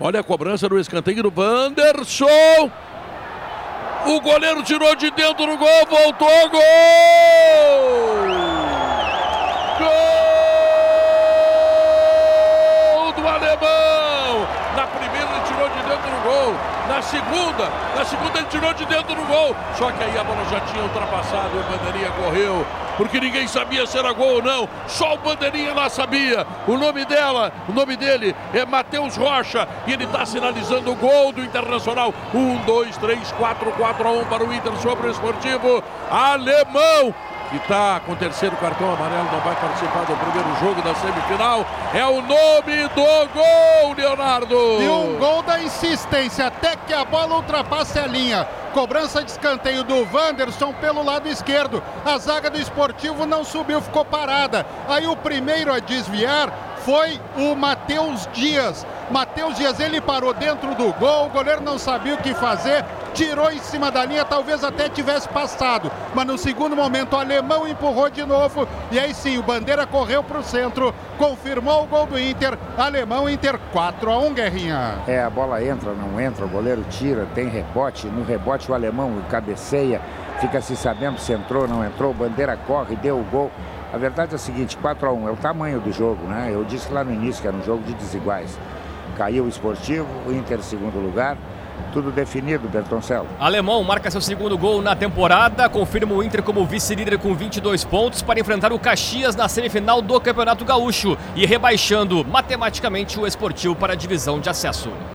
Olha a cobrança no escanteio do Wanderson. O goleiro tirou de dentro do gol, voltou, gol! Gol do alemão! Na primeira ele tirou de dentro do gol. Na segunda, na segunda ele tirou de dentro do gol. Só que aí a bola já tinha ultrapassado, o Bandeirinha correu, porque ninguém sabia se era gol ou não. Só o Bandeirinha lá sabia. O nome dela, o nome dele é Matheus Rocha e ele está sinalizando o gol do Internacional. Um, dois, três, quatro, quatro a um para o Inter sobre o Esportivo Alemão que está com o terceiro cartão amarelo, não vai participar do primeiro jogo da semifinal. É o nome do gol, Leonardo! E um gol da insistência, até que a bola ultrapasse a linha. Cobrança de escanteio do Wanderson pelo lado esquerdo. A zaga do esportivo não subiu, ficou parada. Aí o primeiro a desviar foi o Matheus Dias. Matheus Dias, ele parou dentro do gol, o goleiro não sabia o que fazer, tirou em cima da linha, talvez até tivesse passado. Mas no segundo momento o alemão empurrou de novo e aí sim o Bandeira correu para o centro, confirmou o gol do Inter. Alemão Inter 4 a 1 Guerrinha. É, a bola entra, não entra, o goleiro tira, tem rebote, no rebote o alemão cabeceia, fica se sabendo se entrou, não entrou, o Bandeira corre, deu o gol. A verdade é a seguinte, 4 a 1 é o tamanho do jogo, né? Eu disse lá no início que era um jogo de desiguais. Caiu o esportivo, o Inter segundo lugar. Tudo definido, Bertoncello. Alemão marca seu segundo gol na temporada, confirma o Inter como vice-líder com 22 pontos para enfrentar o Caxias na semifinal do Campeonato Gaúcho e rebaixando matematicamente o esportivo para a divisão de acesso.